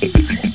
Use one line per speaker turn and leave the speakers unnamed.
keep it.